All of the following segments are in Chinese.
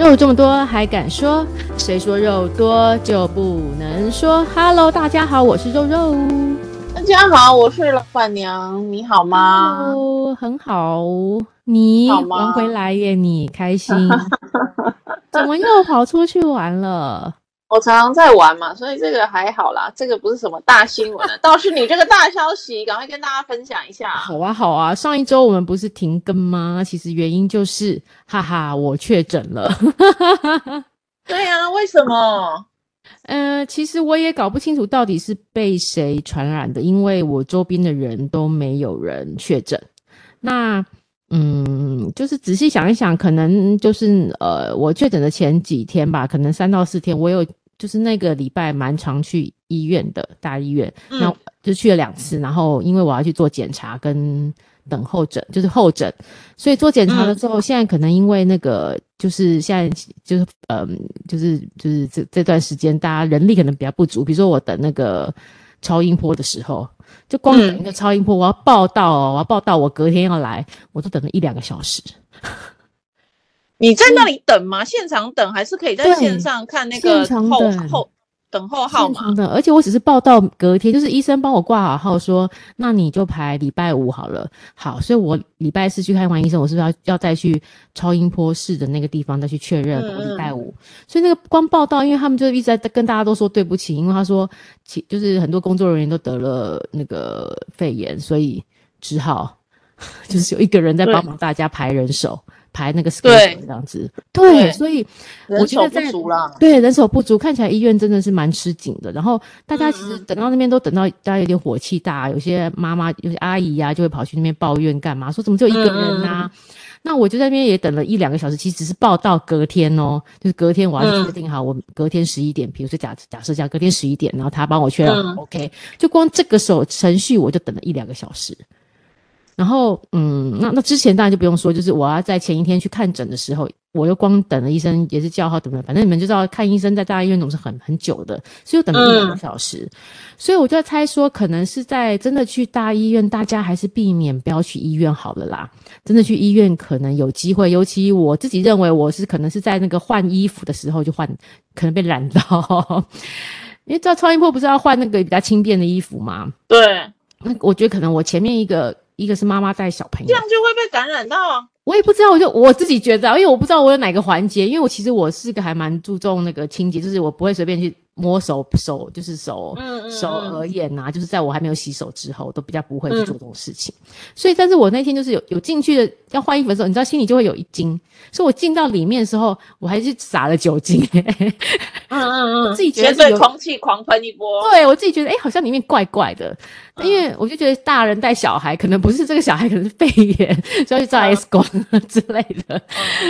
肉这么多还敢说？谁说肉多就不能说？Hello，大家好，我是肉肉。大家好，我是老板娘。你好吗？Hello，很好。你玩回来耶？你开心？怎么又跑出去玩了？我常常在玩嘛，所以这个还好啦，这个不是什么大新闻，倒是你这个大消息，赶快跟大家分享一下。好啊，好啊，上一周我们不是停更吗？其实原因就是，哈哈，我确诊了。对啊，为什么？呃，其实我也搞不清楚到底是被谁传染的，因为我周边的人都没有人确诊。那，嗯，就是仔细想一想，可能就是呃，我确诊的前几天吧，可能三到四天，我有。就是那个礼拜蛮常去医院的大医院，那、嗯、就去了两次。然后因为我要去做检查跟等候诊，就是候诊，所以做检查的时候，嗯、现在可能因为那个就是现在就是嗯，就是就是这这段时间大家人力可能比较不足。比如说我等那个超音波的时候，就光等一个超音波，我要报到哦，我要报到，我隔天要来，我都等了一两个小时。你在那里等吗？现场等还是可以在线上看那个后后等候号码的？而且我只是报到隔天，就是医生帮我挂好号说，那你就排礼拜五好了。好，所以我礼拜四去看完医生，我是不是要要再去超音波室的那个地方再去确认？我礼拜五，所以那个光报到，因为他们就一直在跟大家都说对不起，因为他说其就是很多工作人员都得了那个肺炎，所以只好 就是有一个人在帮忙大家排人手。排那个 schedule 这样子，对，对，所以我觉得在人手不足啦，对，人手不足，看起来医院真的是蛮吃紧的。然后大家其实等到那边都等到大家有点火气大，有些妈妈、有些阿姨呀、啊、就会跑去那边抱怨干嘛，说怎么只有一个人啊？嗯、那我就在那边也等了一两个小时，其实只是报到隔天哦，就是隔天我要确定好，我隔天十一点，比如说假假设讲隔天十一点，然后他帮我确认、嗯、OK，就光这个手程序我就等了一两个小时。然后，嗯，那那之前当然就不用说，就是我要在前一天去看诊的时候，我又光等了医生，也是叫号等等，反正你们就知道看医生在大医院总是很很久的，所以我等了一两个小时。嗯、所以我就在猜说，可能是在真的去大医院，大家还是避免不要去医院好了啦。真的去医院可能有机会，尤其我自己认为我是可能是在那个换衣服的时候就换，可能被染到，因为知道超音波不是要换那个比较轻便的衣服吗？对，那我觉得可能我前面一个。一个是妈妈带小朋友，这样就会被感染到。我也不知道，我就我自己觉得，因为我不知道我有哪个环节，因为我其实我是个还蛮注重那个清洁，就是我不会随便去。摸手手就是手，嗯嗯、手耳眼呐，就是在我还没有洗手之后，都比较不会去做这种事情。嗯、所以，但是我那天就是有有进去的要换衣服的时候，你知道心里就会有一惊。所以我进到里面的时候，我还是洒了酒精。嗯嗯嗯，自己觉得对空气狂喷一波。对我自己觉得，哎、欸，好像里面怪怪的。嗯、因为我就觉得大人带小孩，可能不是这个小孩，可能是肺炎，所以去照 X 光 之类的。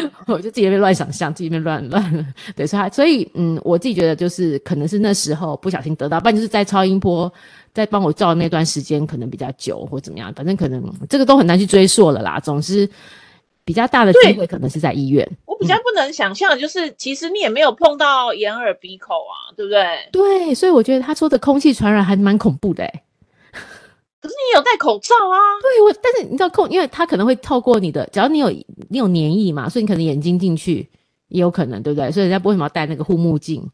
嗯、我就自己在那边乱想象，自己在那边乱乱。对，所以所以嗯，我自己觉得就是可能是那时候。不小心得到，不然就是在超音波在帮我照那段时间可能比较久或怎么样，反正可能这个都很难去追溯了啦。总之，比较大的机会可能是在医院。我比较不能想象，就是、嗯、其实你也没有碰到眼耳鼻口啊，对不对？对，所以我觉得他说的空气传染还蛮恐怖的哎。可是你有戴口罩啊？对，我但是你知道控，因为他可能会透过你的，只要你有你有黏液嘛，所以你可能眼睛进去也有可能，对不对？所以人家为什么要戴那个护目镜？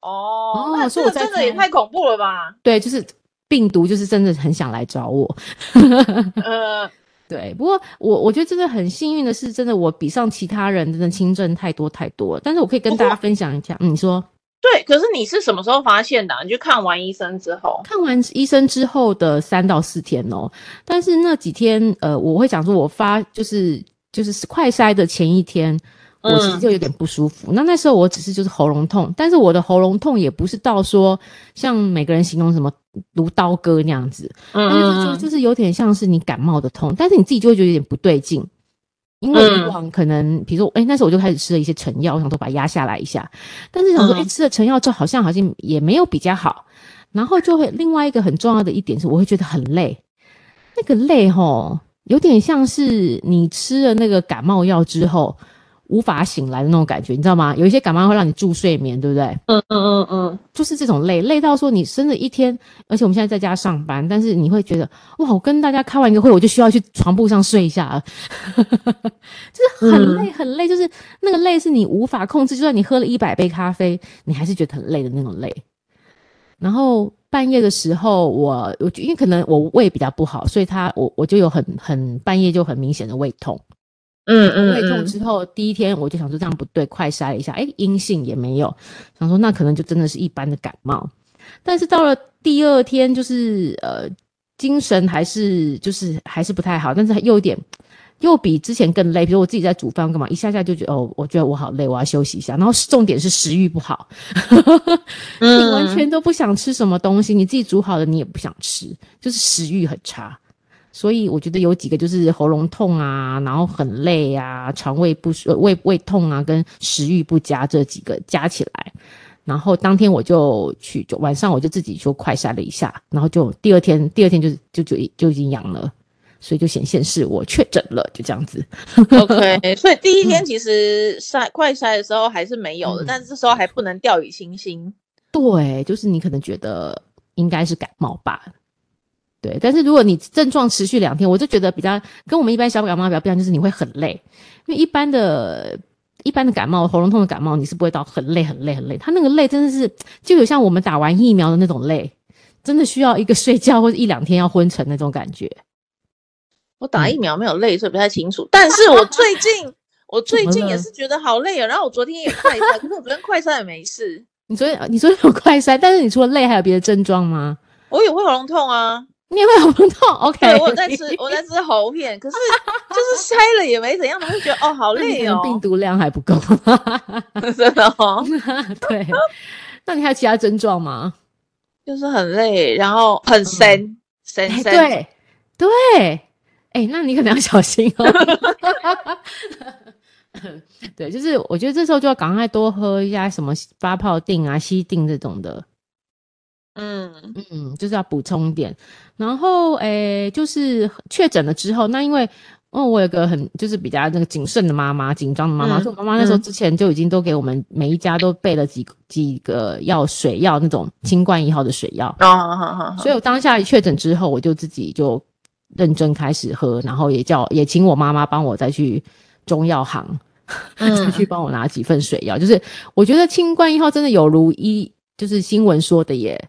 哦，那这个真的也太恐怖了吧？对，就是病毒，就是真的很想来找我。呃，对。不过我我觉得真的很幸运的是，真的我比上其他人真的轻症太多太多了。但是我可以跟大家分享一下，嗯，你说。对，可是你是什么时候发现的啊？你就看完医生之后？看完医生之后的三到四天哦。但是那几天，呃，我会讲说，我发就是就是快筛的前一天。我其实就有点不舒服，嗯、那那时候我只是就是喉咙痛，但是我的喉咙痛也不是到说像每个人形容什么如刀割那样子，嗯，就就是有点像是你感冒的痛，但是你自己就会觉得有点不对劲，因为以往可能比如说，哎、欸、那时候我就开始吃了一些成药，我想说把它压下来一下，但是想说，哎、欸、吃了成药之后好像好像也没有比较好，然后就会另外一个很重要的一点是，我会觉得很累，那个累吼，有点像是你吃了那个感冒药之后。无法醒来的那种感觉，你知道吗？有一些感冒会让你助睡眠，对不对？嗯嗯嗯嗯，就是这种累，累到说你真的一天，而且我们现在在家上班，但是你会觉得哇，我跟大家开完一个会，我就需要去床铺上睡一下了，就是很累很累，就是那个累是你无法控制，就算你喝了一百杯咖啡，你还是觉得很累的那种累。然后半夜的时候我，我我因为可能我胃比较不好，所以他我我就有很很半夜就很明显的胃痛。嗯嗯，胃痛之后第一天我就想说这样不对，快筛一下，哎，阴性也没有，想说那可能就真的是一般的感冒。但是到了第二天，就是呃精神还是就是还是不太好，但是又有点又比之前更累。比如我自己在煮饭干嘛，一下下就觉得哦，我觉得我好累，我要休息一下。然后重点是食欲不好，你完全都不想吃什么东西，你自己煮好的你也不想吃，就是食欲很差。所以我觉得有几个就是喉咙痛啊，然后很累啊，肠胃不舒胃胃痛啊，跟食欲不佳这几个加起来，然后当天我就去，就晚上我就自己就快筛了一下，然后就第二天第二天就就就就已经阳了，所以就显现是我确诊了，就这样子。OK，所以第一天其实筛、嗯、快筛的时候还是没有的，嗯、但是这时候还不能掉以轻心。对，就是你可能觉得应该是感冒吧。对，但是如果你症状持续两天，我就觉得比较跟我们一般小感冒比较不一样，就是你会很累，因为一般的、一般的感冒、喉咙痛的感冒，你是不会到很累、很累、很累。他那个累真的是就有像我们打完疫苗的那种累，真的需要一个睡觉或者一两天要昏沉那种感觉。我打疫苗没有累，所以不太清楚。但是我最近 我最近也是觉得好累啊。然后我昨天也快筛，可是我昨天快筛也没事。你昨天你昨天有快筛，但是你除了累还有别的症状吗？我也会喉咙痛啊。你也会喉咙痛？OK，对，我在吃我在吃喉片，可是 就是塞了也没怎样，我就觉得哦好累哦，病毒量还不够，真的哦。对，那你还有其他症状吗？就是很累，然后很深深深。对对，哎、欸，那你可能要小心哦。对，就是我觉得这时候就要赶快多喝一下什么发泡定啊、西定这种的。嗯。嗯，就是要补充一点，然后诶，就是确诊了之后，那因为哦，我有个很就是比较那个谨慎的妈妈，紧张的妈妈，所以妈妈那时候之前就已经都给我们每一家都备了几几个药水药那种清冠一号的水药哦，好好好，所以我当下一确诊之后，我就自己就认真开始喝，然后也叫也请我妈妈帮我再去中药行，嗯、再去帮我拿几份水药，就是我觉得清冠一号真的有如一就是新闻说的耶。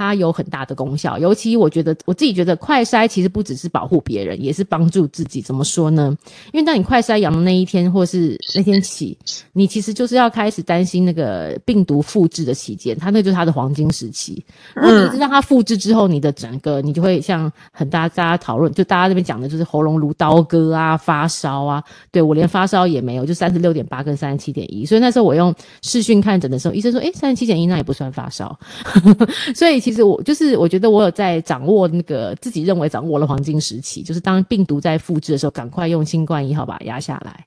它有很大的功效，尤其我觉得我自己觉得快筛其实不只是保护别人，也是帮助自己。怎么说呢？因为当你快筛阳的那一天，或是那天起，你其实就是要开始担心那个病毒复制的期间，它那就是它的黄金时期。如果你一直让它复制之后，你的整个你就会像很大大家讨论，就大家这边讲的就是喉咙如刀割啊，发烧啊。对，我连发烧也没有，就三十六点八跟三十七点一。所以那时候我用视讯看诊的时候，医生说：“诶，三十七点一那也不算发烧。” 所以。其实我就是，我觉得我有在掌握那个自己认为掌握了黄金时期，就是当病毒在复制的时候，赶快用新冠一号把它压下来。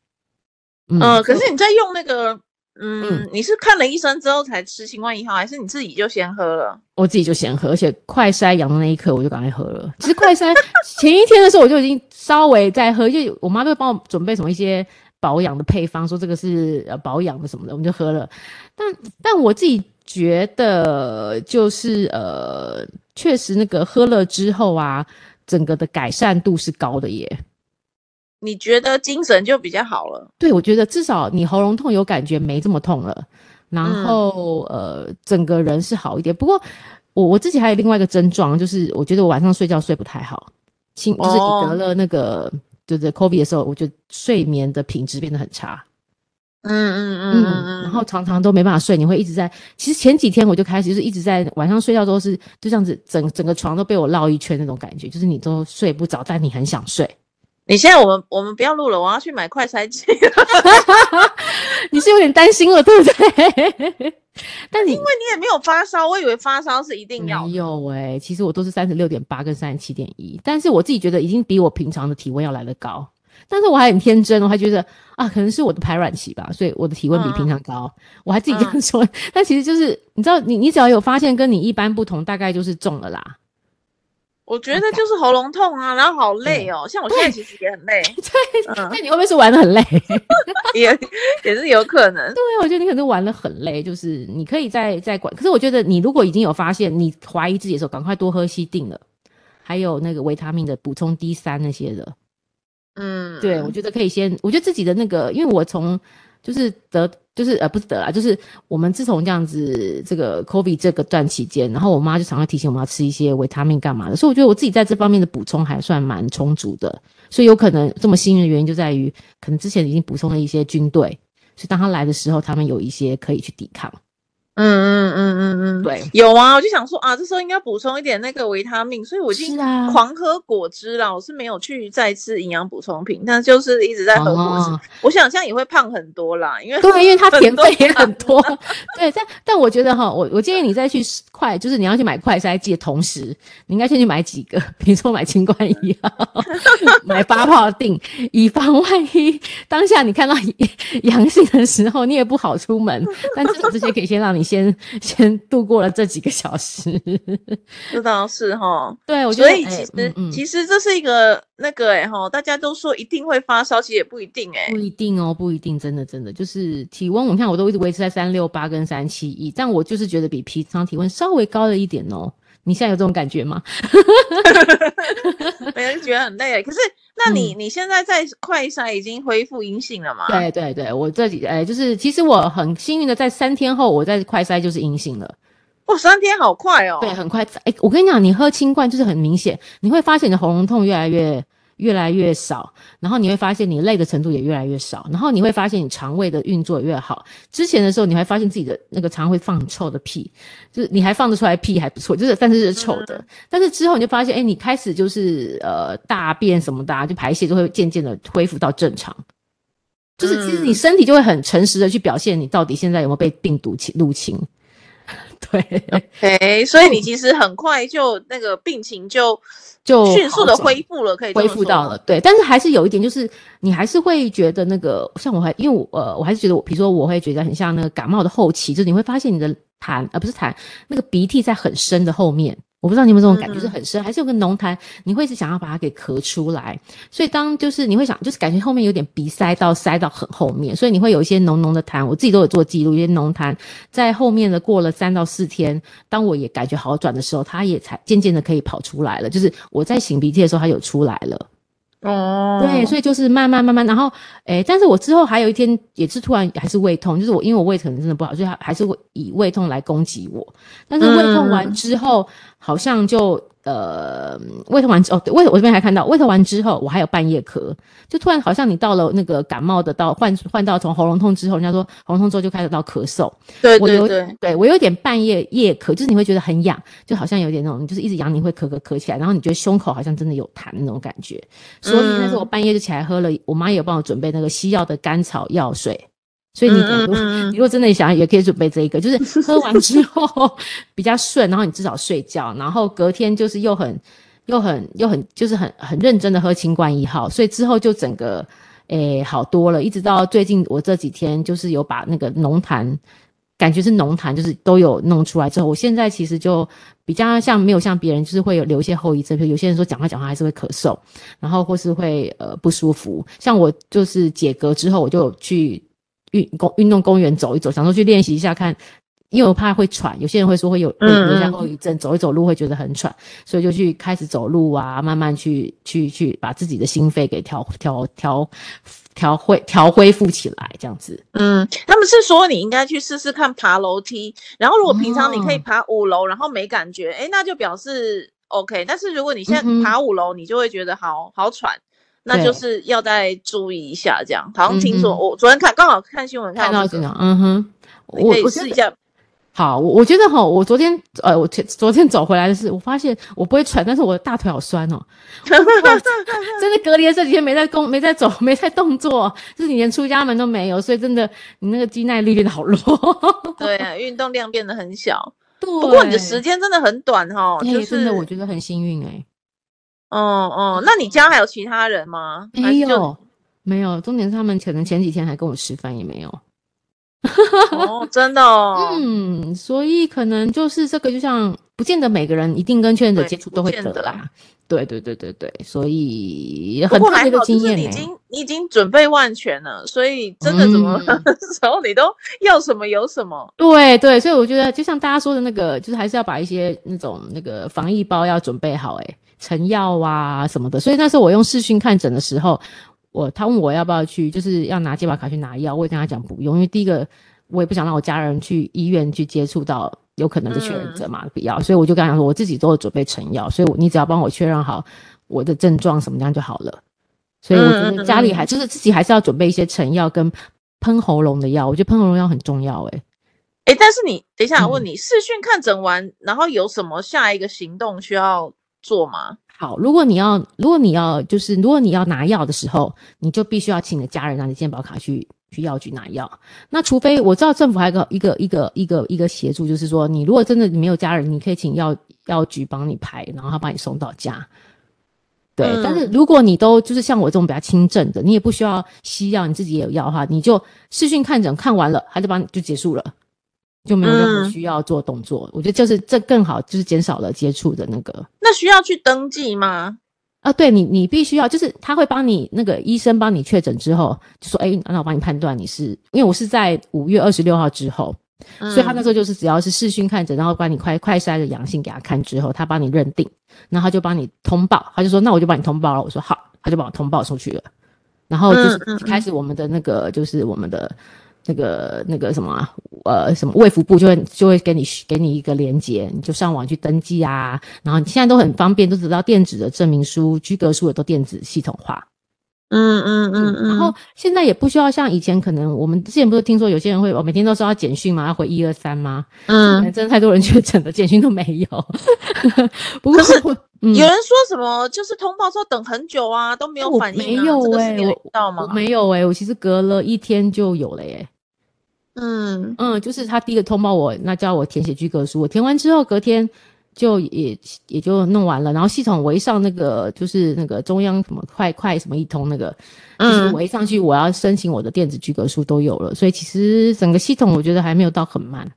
嗯、呃，可是你在用那个，嗯，嗯你是看了医生之后才吃新冠一号，还是你自己就先喝了？我自己就先喝，而且快筛阳的那一刻我就赶快喝了。其实快筛前一天的时候我就已经稍微在喝，因为我妈都会帮我准备什么一些保养的配方，说这个是呃保养的什么的，我们就喝了。但但我自己。觉得就是呃，确实那个喝了之后啊，整个的改善度是高的耶。你觉得精神就比较好了？对，我觉得至少你喉咙痛有感觉没这么痛了，然后、嗯、呃，整个人是好一点。不过我我自己还有另外一个症状，就是我觉得我晚上睡觉睡不太好，轻就是你得了那个、哦、就是 COVID 的时候，我觉得睡眠的品质变得很差。嗯嗯嗯嗯，然后常常都没办法睡，你会一直在。其实前几天我就开始就是一直在晚上睡觉都是就这样子，整整个床都被我绕一圈那种感觉，就是你都睡不着，但你很想睡。你现在我们我们不要录了，我要去买快筛剂。你是有点担心了，对不对？但你因为你也没有发烧，我以为发烧是一定要。没有诶、欸、其实我都是三十六点八跟三十七点一，但是我自己觉得已经比我平常的体温要来得高。但是我还很天真，我还觉得啊，可能是我的排卵期吧，所以我的体温比平常高，嗯、我还自己这样说。嗯、但其实就是你知道，你你只要有发现跟你一般不同，大概就是中了啦。我觉得就是喉咙痛啊，然后好累哦。像我现在其实也很累。对，那你会不会是玩的很累？也也是有可能。对，我觉得你可能玩的很累，就是你可以再再管。可是我觉得你如果已经有发现你怀疑自己的时候，赶快多喝西定了，还有那个维他命的补充 D 三那些的。嗯，对，我觉得可以先。我觉得自己的那个，因为我从就是得。就是呃不是得啊，就是我们自从这样子这个 COVID 这个段期间，然后我妈就常常提醒我们要吃一些维他命干嘛的，所以我觉得我自己在这方面的补充还算蛮充足的，所以有可能这么幸运的原因就在于，可能之前已经补充了一些军队，所以当他来的时候，他们有一些可以去抵抗。嗯嗯嗯嗯嗯，对，有啊，我就想说啊，这时候应该补充一点那个维他命，所以我已经狂喝果汁了。是啊、我是没有去再吃营养补充品，但就是一直在喝果汁。哦、我想这样也会胖很多啦，因为对，因为它甜分也很多。对，但但我觉得哈，我我建议你再去快，就是你要去买快筛剂的同时，你应该先去买几个，比如说买清冠一号，买八泡定，以防万一当下你看到阳性的时候，你也不好出门。但至少这些可以先让你。先先度过了这几个小时，这倒是哈。对，我觉得所以其实、欸嗯嗯、其实这是一个那个哎、欸、哈，大家都说一定会发烧，其实也不一定哎、欸，不一定哦，不一定，真的真的就是体温，我看我都一直维持在三六八跟三七一，但我就是觉得比平常体温稍微高了一点哦。你现在有这种感觉吗？没人觉得很累，可是那你、嗯、你现在在快筛已经恢复阴性了吗？对对对，我这几哎，就是其实我很幸运的，在三天后我在快筛就是阴性了。哇，三天好快哦！对，很快。哎，我跟你讲，你喝清罐就是很明显，你会发现你的喉咙痛越来越。越来越少，然后你会发现你累的程度也越来越少，然后你会发现你肠胃的运作越好。之前的时候，你还发现自己的那个肠会放很臭的屁，就是你还放得出来屁还不错，就是但是是臭的。嗯、但是之后你就发现，哎，你开始就是呃大便什么的、啊，就排泄就会渐渐的恢复到正常。就是其实你身体就会很诚实的去表现你到底现在有没有被病毒侵入侵。对，OK，所以你其实很快就那个病情就。就迅速的恢复了，可以恢复到了，对。但是还是有一点，就是你还是会觉得那个，像我还因为我呃，我还是觉得我，比如说我会觉得很像那个感冒的后期，就是你会发现你的痰，呃，不是痰，那个鼻涕在很深的后面。我不知道你有没有这种感觉，是很深，还是有个浓痰，你会是想要把它给咳出来。所以当就是你会想，就是感觉后面有点鼻塞到塞到很后面，所以你会有一些浓浓的痰。我自己都有做记录，一些浓痰在后面的过了三到四天，当我也感觉好转的时候，它也才渐渐的可以跑出来了。就是我在擤鼻涕的时候，它有出来了。哦，对，所以就是慢慢慢慢，然后，诶，但是我之后还有一天也是突然还是胃痛，就是我因为我胃可能真的不好，所以还还是会以胃痛来攻击我。但是胃痛完之后，嗯、好像就。呃，胃痛完之后，哦，对，胃我这边还看到胃痛完之后，我还有半夜咳，就突然好像你到了那个感冒的到换换到从喉咙痛之后，人家说喉咙痛之后就开始到咳嗽，对对对，我有对我有点半夜夜咳，就是你会觉得很痒，就好像有点那种，就是一直痒，你会咳咳咳起来，然后你觉得胸口好像真的有痰那种感觉，所以那时候我半夜就起来喝了，我妈也有帮我准备那个西药的甘草药水。所以你，你如果真的想，也可以准备这一个，就是 喝完之后比较顺，然后你至少睡觉，然后隔天就是又很、又很、又很，就是很很认真的喝清冠一号，所以之后就整个诶、欸、好多了，一直到最近我这几天就是有把那个浓痰，感觉是浓痰，就是都有弄出来之后，我现在其实就比较像没有像别人，就是会有留一些后遗症，比如有些人说讲话讲话还是会咳嗽，然后或是会呃不舒服，像我就是解隔之后，我就去。运公运动公园走一走，想说去练习一下看，因为我怕会喘，有些人会说会有会留下后遗症，走一走路会觉得很喘，所以就去开始走路啊，慢慢去去去把自己的心肺给调调调调恢调恢复起来，这样子。嗯，他们是说你应该去试试看爬楼梯，然后如果平常你可以爬五楼，然后没感觉，诶、欸、那就表示 OK。但是如果你现在爬五楼，你就会觉得好好喘。那就是要再注意一下，这样好像听说、嗯、我昨天看刚好看新闻看到这个，嗯哼，我可以试一下。好，我我觉得哈，我昨天呃，我前昨天走回来的是，我发现我不会喘，但是我的大腿好酸哦。真的隔离了这几天没在动，没在走，没在动作，就是你连出家门都没有，所以真的你那个肌耐力变得好弱。对啊，运动量变得很小。对，不过你的时间真的很短哈，就是真的我觉得很幸运哎、欸。哦哦，那你家还有其他人吗？没有，没有。重点是他们可能前几天还跟我吃饭也没有。哦，真的哦。嗯，所以可能就是这个，就像不不见得每个人一定跟确诊者接触都会得啦。对对对对对，所以很特别的经验、欸、你已经你已经准备万全了，所以真的怎么 时候、嗯、你都要什么有什么。对对，所以我觉得就像大家说的那个，就是还是要把一些那种那个防疫包要准备好、欸，哎，成药啊什么的。所以那时候我用视讯看诊的时候，我他问我要不要去，就是要拿健保卡去拿药，我也跟他讲不用，因为第一个我也不想让我家人去医院去接触到。有可能是确诊者嘛，必要，所以我就跟他讲说，我自己都有准备成药，所以你只要帮我确认好我的症状什么样就好了。所以我觉得家里还就是自己还是要准备一些成药跟喷喉咙的药，我觉得喷喉咙药很重要、欸。诶诶但是你等一下，我问你，视讯看诊完，然后有什么下一个行动需要做吗？好，如果你要，如果你要，就是如果你要拿药的时候，你就必须要请你的家人拿你健保卡去。去药局拿药，那除非我知道政府还有个一个一个一个一个协助，就是说你如果真的没有家人，你可以请药药局帮你排，然后他帮你送到家。对，嗯、但是如果你都就是像我这种比较轻症的，你也不需要西药，你自己也有药的话，你就视讯看诊看完了，他就帮你就结束了，就没有任何需要做动作。嗯、我觉得就是这更好，就是减少了接触的那个。那需要去登记吗？啊，对你，你必须要，就是他会帮你那个医生帮你确诊之后，就说，哎，那我帮你判断你是，因为我是在五月二十六号之后，嗯、所以他那时候就是只要是视讯看诊，然后把你快快筛的阳性给他看之后，他帮你认定，然后他就帮你通报，他就说，那我就帮你通报了，我说好，他就帮我通报出去了，然后就是开始我们的那个，就是我们的。那个那个什么啊，呃，什么卫福部就会就会给你给你一个连接，你就上网去登记啊。然后你现在都很方便，都得到电子的证明书、居格书也都电子系统化。嗯嗯嗯嗯。然后现在也不需要像以前，可能我们之前不是听说有些人会，我每天都收到简讯嘛，要回一二三吗？嗯，真的太多人确诊了，简讯都没有。不过是有人说什么，就是通报之后等很久啊，都没有反应。没有哎，我到吗？没有哎，我其实隔了一天就有了耶。嗯嗯，就是他第一个通报我，那叫我填写居格书，我填完之后隔天就也也就弄完了，然后系统我一上那个就是那个中央什么快快什么一通那个，就是，我一上去我要申请我的电子居格书都有了，所以其实整个系统我觉得还没有到很慢。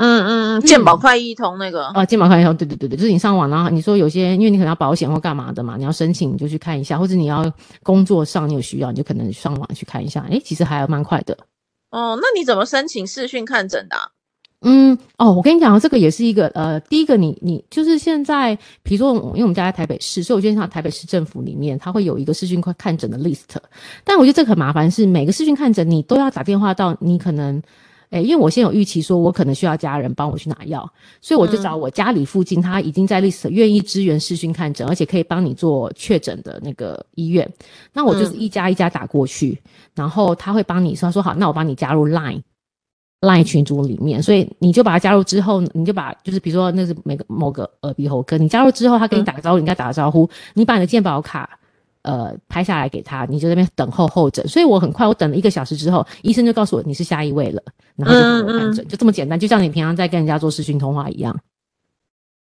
嗯嗯嗯，健保快一通那个啊，健保快一通，对对对对，就是你上网然后你说有些因为你可能要保险或干嘛的嘛，你要申请你就去看一下，或者你要工作上你有需要你就可能上网去看一下，诶，其实还蛮快的。哦，那你怎么申请视讯看诊的啊？嗯，哦，我跟你讲，这个也是一个呃，第一个你你就是现在，比如说，因为我们家在台北市，所以我觉得像台北市政府里面，它会有一个视讯看看诊的 list。但我觉得这个很麻烦，是每个视讯看诊你都要打电话到，你可能。诶，因为我先有预期，说我可能需要家人帮我去拿药，所以我就找我家里附近他已经在 list 愿意支援视讯看诊，而且可以帮你做确诊的那个医院。那我就是一家一家打过去，然后他会帮你说说好，那我帮你加入 Line Line 群组里面，所以你就把它加入之后，你就把就是比如说那是每个某个耳鼻喉科，你加入之后，他跟你打个招呼，你跟他打个招呼，你把你的健保卡。呃，拍下来给他，你就在那边等候候诊。所以我很快，我等了一个小时之后，医生就告诉我你是下一位了，然后就给我看诊，就这么简单，就像你平常在跟人家做视讯通话一样，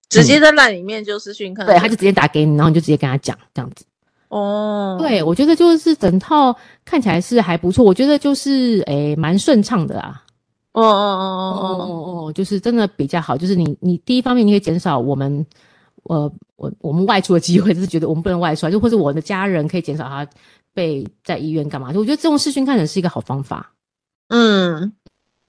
直接在 LINE 里面就视讯看、嗯。对，他就直接打给你，然后你就直接跟他讲这样子。哦，对，我觉得就是整套看起来是还不错，我觉得就是诶蛮顺畅的啦。哦哦哦哦哦哦哦，就是真的比较好，就是你你第一方面你可以减少我们。我我我们外出的机会，就是觉得我们不能外出，就或者我的家人可以减少他被在医院干嘛？就我觉得这种视讯看诊是一个好方法。嗯，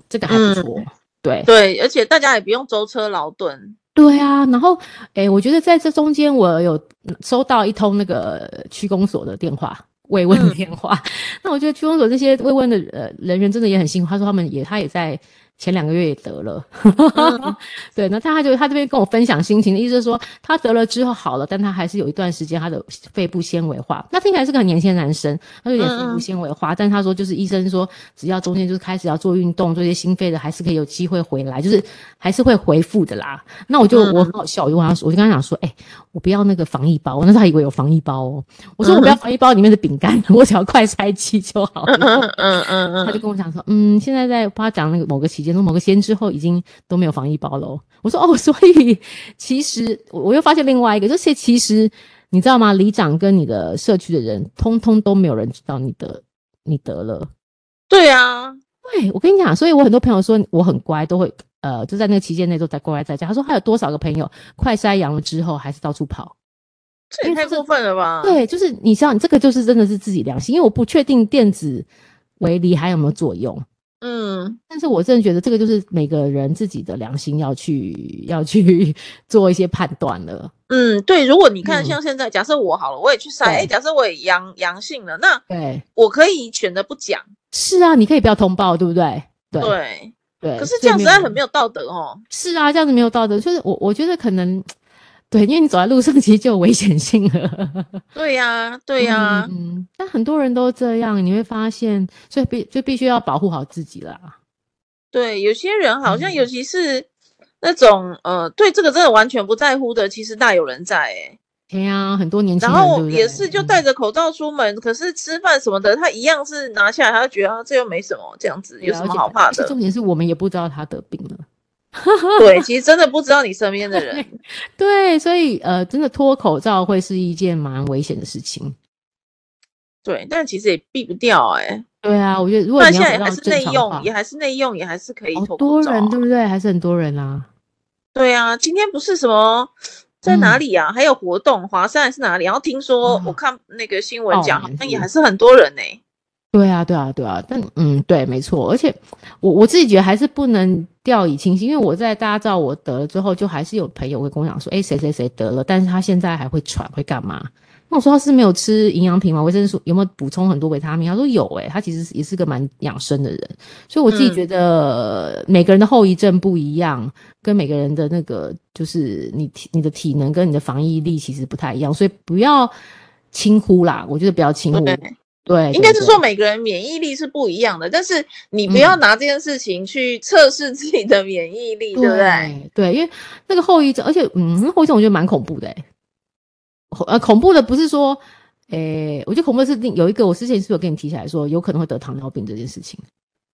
这个还不错。嗯、对对，而且大家也不用舟车劳顿。对啊，然后诶，我觉得在这中间，我有收到一通那个区公所的电话慰问电话。嗯、那我觉得区公所这些慰问的呃人员真的也很辛苦。他说他们也他也在。前两个月也得了，嗯、对，那他他就他这边跟我分享心情的意思是说，他得了之后好了，但他还是有一段时间他的肺部纤维化。那听起来是个很年轻的男生，他有点肺部纤维化，嗯、但他说就是医生说，只要中间就是开始要做运动，做一些心肺的，还是可以有机会回来，就是还是会恢复的啦。那我就、嗯、我很好笑，我就跟他说，我就跟他讲说，哎、欸，我不要那个防疫包，我那时候还以为有防疫包哦，我说我不要防疫包里面的饼干，我只要快拆机就好了。嗯嗯嗯嗯，他就跟我讲说，嗯，现在在帮他讲那个某个期间，说某个时间之后。已经都没有防疫包了。我说哦，所以其实我又发现另外一个，就是其实你知道吗？里长跟你的社区的人，通通都没有人知道你得你得了。对啊，对，我跟你讲，所以我很多朋友说我很乖，都会呃，就在那个期间内都在乖乖在家。他说他有多少个朋友快筛阳了之后还是到处跑，这也太过分了吧？对，就是你知道你这个就是真的是自己良心，因为我不确定电子围篱还有没有作用。嗯，但是我真的觉得这个就是每个人自己的良心要去要去 做一些判断了。嗯，对，如果你看像现在，嗯、假设我好了，我也去筛，哎，假设我也阳阳性了，那对，我可以选择不讲。是啊，你可以不要通报，对不对？对对，对，可是这样子还很没有道德哦。是啊，这样子没有道德，就是我我觉得可能。对，因为你走在路上，其实就有危险性了。对呀、啊，对呀、啊，嗯，但很多人都这样，你会发现，所以必就必须要保护好自己啦。对，有些人好像，尤其是那种、嗯、呃，对这个真的完全不在乎的，其实大有人在、欸。哎，对呀，很多年轻人，然后也是就戴着口罩出门，嗯、可是吃饭什么的，他一样是拿下来，他就觉得、啊、这又没什么，这样子有什么好怕的？重点是我们也不知道他得病了。对，其实真的不知道你身边的人。对，对，所以呃，真的脱口罩会是一件蛮危险的事情。对，但其实也避不掉哎、欸。对啊，我觉得如果你要还是内用，也还是内用，也还是可以脱口罩。多人对不对？还是很多人啊。对啊，今天不是什么在哪里啊？嗯、还有活动，华山还是哪里？然后听说、哦、我看那个新闻讲，好像也还是很多人呢、欸。对啊，对啊，对啊，但嗯，对，没错，而且我我自己觉得还是不能掉以轻心，因为我在大家知道我得了之后，就还是有朋友会跟我讲说，哎，谁谁谁得了，但是他现在还会喘，会干嘛？那我说他是没有吃营养品吗？维生素有没有补充很多维他命？他说有，哎，他其实也是个蛮养生的人，所以我自己觉得每个人的后遗症不一样，嗯、跟每个人的那个就是你体你的体能跟你的防疫力其实不太一样，所以不要轻忽啦，我觉得不要轻忽。对，应该是说每个人免疫力是不一样的，但是你不要拿这件事情去测试自己的免疫力，嗯、对不对？对，因为那个后遗症，而且嗯，后遗症我觉得蛮恐怖的，诶呃，恐怖的不是说，诶，我觉得恐怖的是有一个，我之前是有跟你提起来说，有可能会得糖尿病这件事情。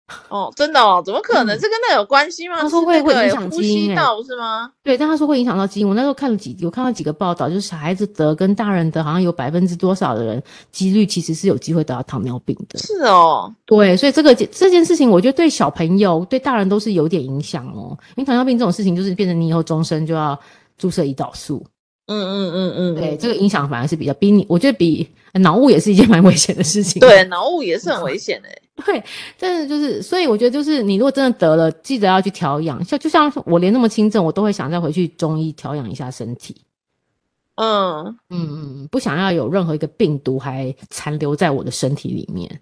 哦，真的哦？怎么可能？嗯、这跟那有关系吗？他说会会影响基因，呼吸道是吗？对，但他说会影响到基因。我那时候看了几，有看到几个报道，就是小孩子得跟大人得，好像有百分之多少的人几率其实是有机会得到糖尿病的。是哦，对，所以这个这件事情，我觉得对小朋友、对大人都是有点影响哦。因为糖尿病这种事情，就是变成你以后终身就要注射胰岛素。嗯嗯嗯嗯，对，这个影响反而是比较比你，我觉得比脑雾也是一件蛮危险的事情。对，脑雾也是很危险的。对，但是就是，所以我觉得就是，你如果真的得了，记得要去调养。像就像我连那么轻症，我都会想再回去中医调养一下身体。嗯嗯嗯，不想要有任何一个病毒还残留在我的身体里面。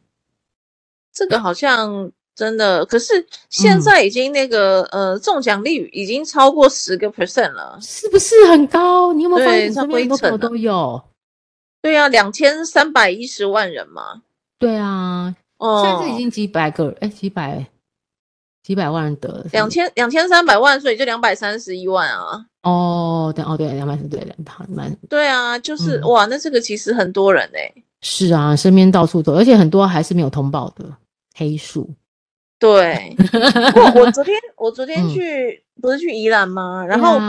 这个好像。真的，可是现在已经那个、嗯、呃中奖率已经超过十个 percent 了，是不是很高？你有没有发现身边很多都有？对啊，两千三百一十万人嘛。对啊，哦，现在已经几百个，哎，几百几百万人得了，两千两千三百万，所以就两百三十一万啊。哦，对哦，对，两百三对两万。对啊，就是、嗯、哇，那这个其实很多人哎、欸。是啊，身边到处都，而且很多还是没有通报的黑数。对，我我昨天我昨天去、嗯、不是去宜兰吗？然后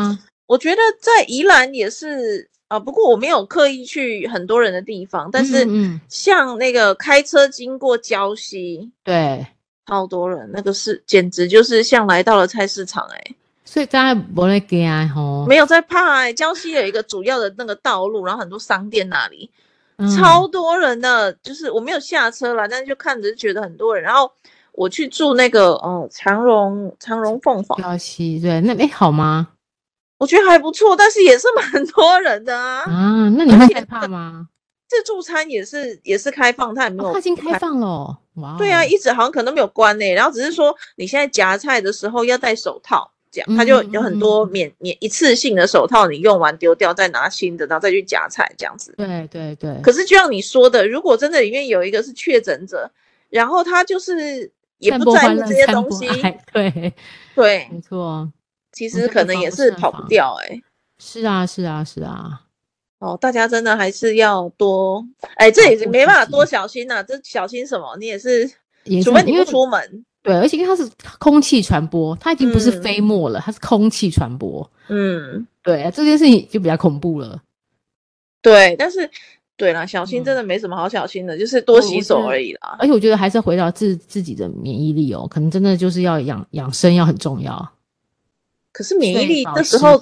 我觉得在宜兰也是啊，不过我没有刻意去很多人的地方，但是像那个开车经过礁溪，对，超多人，那个是简直就是像来到了菜市场哎、欸，所以大家不会惊吼，没有在怕哎、欸，礁溪有一个主要的那个道路，然后很多商店那里、嗯、超多人的，就是我没有下车啦，但是就看着就觉得很多人，然后。我去住那个，嗯，长荣长荣凤凰，礁溪对，那哎好吗？我觉得还不错，但是也是蛮多人的啊。啊，那你会害怕吗？自助餐也是也是开放，它也没有，它已经开放了。哇，对啊，一直好像可能都没有关呢、欸。然后只是说你现在夹菜的时候要戴手套，这样它就有很多免免一次性的手套，你用完丢掉，再拿新的，然后再去夹菜这样子。对对对。可是就像你说的，如果真的里面有一个是确诊者，然后他就是。也不在乎这些东西，对对，没错。其实可能也是跑不掉，哎。是啊，是啊，是啊。哦，大家真的还是要多，哎，这也是没办法多小心呐。这小心什么？你也是，除非你不出门。对，而且因为它是空气传播，它已经不是飞沫了，它是空气传播。嗯，对啊，这件事情就比较恐怖了。对，但是。对啦，小心真的没什么好小心的，嗯、就是多洗手而已啦。而且我觉得还是回到自自己的免疫力哦，可能真的就是要养养生要很重要。可是免疫力这时候，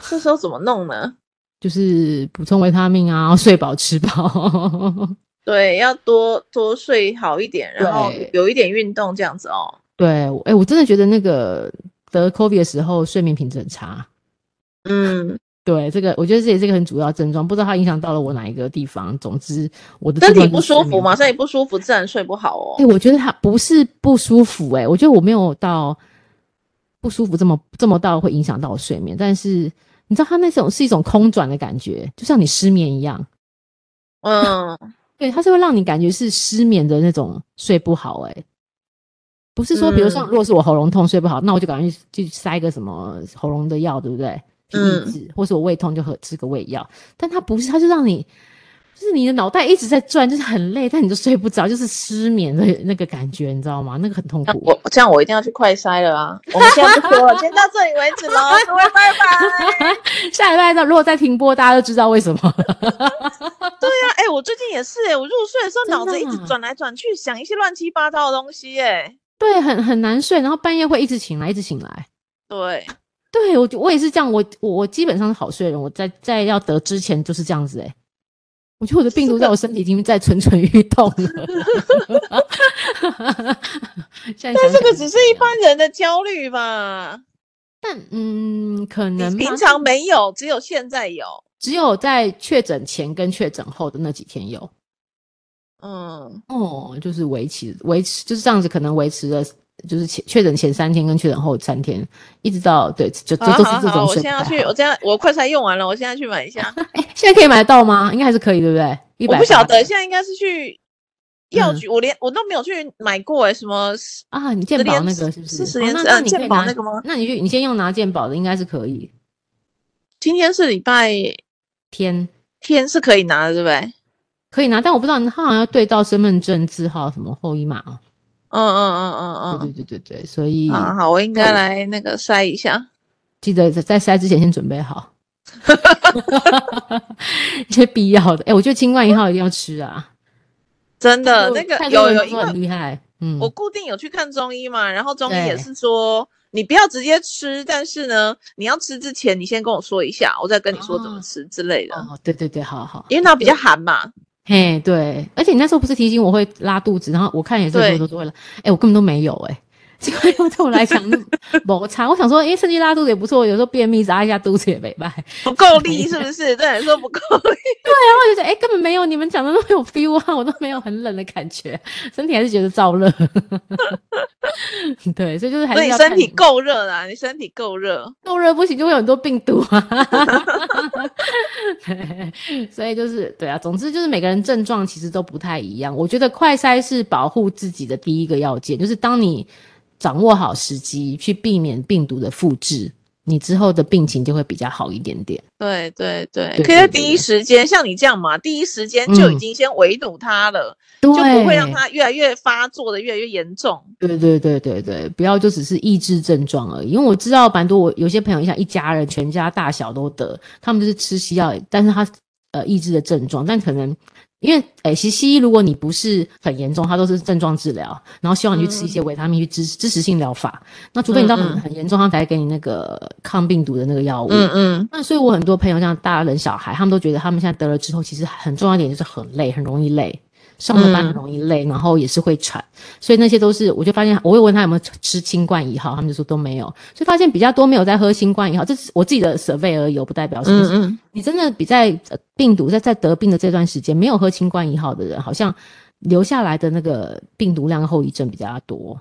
这时候怎么弄呢？就是补充维他命啊，睡饱吃饱。对，要多多睡好一点，然后有一点运动这样子哦。对，哎、欸，我真的觉得那个得 COVID 的时候睡眠品质很差。嗯，对，这个我觉得这也是一个很主要症状，不知道它影响到了我哪一个地方。总之，我的身体不舒服嘛，身体不舒服自然睡不好哦。哎、欸，我觉得它不是不舒服、欸，哎，我觉得我没有到不舒服这么这么到会影响到我睡眠，但是。你知道它那种是一种空转的感觉，就像你失眠一样。嗯，对，它是会让你感觉是失眠的那种睡不好、欸。哎，不是说，比如像，如果是我喉咙痛睡不好，嗯、那我就赶快去去塞个什么喉咙的药，对不对？去抑制，或是我胃痛就喝吃个胃药。但它不是，它就让你。就是你的脑袋一直在转，就是很累，但你就睡不着，就是失眠的那个感觉，你知道吗？那个很痛苦。我这样，我一定要去快筛了啊！我们现在就说了，先到这里为止喽，各位拜拜。下礼拜呢如果再停播，大家就知道为什么了。对呀、啊，哎、欸，我最近也是、欸，哎，我入睡的时候脑子一直转来转去，想一些乱七八糟的东西、欸，哎，对，很很难睡，然后半夜会一直醒来，一直醒来。对，对我我也是这样，我我我基本上是好睡的人，我在在要得之前就是这样子、欸，哎。我觉得我的病毒在我身体已经在蠢蠢欲动了。但这个只是一般人的焦虑吧？但嗯，可能平常没有，只有现在有，只有在确诊前跟确诊后的那几天有。嗯，哦，就是维持维持就是这样子，可能维持了。就是前确诊前三天跟确诊后三天，一直到对，就就都是这种。好好好，我现在要去，我现在我快筛用完了，我现在去买一下。哎、欸，现在可以买得到吗？应该还是可以，对不对？我不晓得，现在应该是去药局，嗯、我连我都没有去买过哎，什么啊？你健保那个是不是？是十年、哦、那你健保那个吗？那你去，你先用拿健保的，应该是可以。今天是礼拜天，天是可以拿的，对不对？可以拿，但我不知道他好像要对到身份证字号什么后一码啊。嗯嗯嗯嗯嗯，对对对对对，所以啊好，我应该来那个筛一下，记得在在筛之前先准备好，一些必要的。哎、欸，我觉得清冠一号一定要吃啊，真的那个有有一个很厉害，嗯，我固定有去看中医嘛，然后中医也是说你不要直接吃，但是呢，你要吃之前你先跟我说一下，我再跟你说怎么吃之类的。哦，哦对对对，好好，因为它比较寒嘛。嘿，对，而且你那时候不是提醒我会拉肚子，然后我看也是说都是会拉，哎，我根本都没有、欸，哎，这个对我来讲 摩擦。我想说，哎，趁机拉肚子也不错，有时候便秘拉一下肚子也没办不够力是不是？对你说不够力。对，然后我就觉得，哎，根本没有，你们讲的那么有 feel 啊，我都没有很冷的感觉，身体还是觉得燥热。对，所以就是还是要你身体够热啦，你身体够热，够热不行就会有很多病毒啊。对，所以就是对啊，总之就是每个人症状其实都不太一样。我觉得快筛是保护自己的第一个要件，就是当你掌握好时机去避免病毒的复制。你之后的病情就会比较好一点点。对对对，可以在第一时间像你这样嘛，第一时间就已经先围堵它了，嗯，就不会让它越来越发作的越来越严重。对对对对对，不要就只是抑制症状而已。因为我知道蛮多，我有些朋友像一家人全家大小都得，他们就是吃西药，但是他呃抑制的症状，但可能。因为，诶、欸，其实西医如果你不是很严重，它都是症状治疗，然后希望你去吃一些维他命去支支持性疗法。那除非你到很很严重，他才给你那个抗病毒的那个药物。嗯嗯。那所以我很多朋友像大人小孩，他们都觉得他们现在得了之后，其实很重要一点就是很累，很容易累。上了班很容易累，嗯，然后也是会喘，所以那些都是，我就发现，我会问他有没有吃清冠一号，他们就说都没有，所以发现比较多没有在喝新冠一号，这是我自己的 survey 而已，不代表什么。嗯嗯。你真的比在病毒在在得病的这段时间没有喝清冠一号的人，好像留下来的那个病毒量后遗症比较多。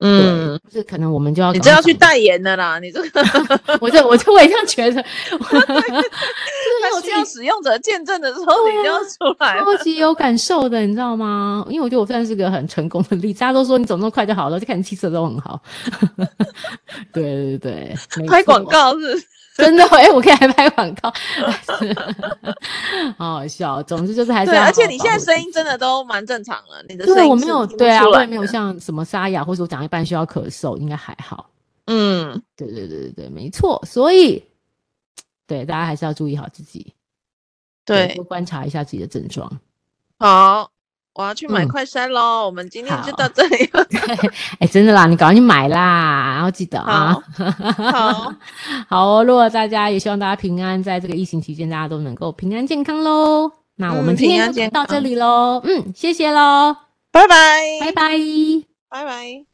嗯，就是可能我们就要，你就要去代言的啦，你这个，我就我就我也这样觉得，就是有这样使用者见证的时候，你就要出来，超级有感受的，你知道吗？因为我觉得我算是个很成功的例子，大家都说你走那么快就好了，就看你气色都很好。对 对对，拍广告是。真的哎、欸，我可以来拍广告，好好笑。总之就是还是而且你现在声音真的都蛮正常了，你的声音我没有对啊，我也没有像什么沙哑，或者我讲一半需要咳嗽，应该还好。嗯，对对对对对，没错。所以，对大家还是要注意好自己，对，多观察一下自己的症状。好，我要去买快筛喽、嗯。我们今天就到这里了。哎、欸，真的啦，你赶快去买啦，然后记得啊。好，好。如果大家也希望大家平安，在这个疫情期间，大家都能够平安健康喽。那我们今天就到这里喽。嗯，谢谢喽，拜拜，拜拜，拜拜。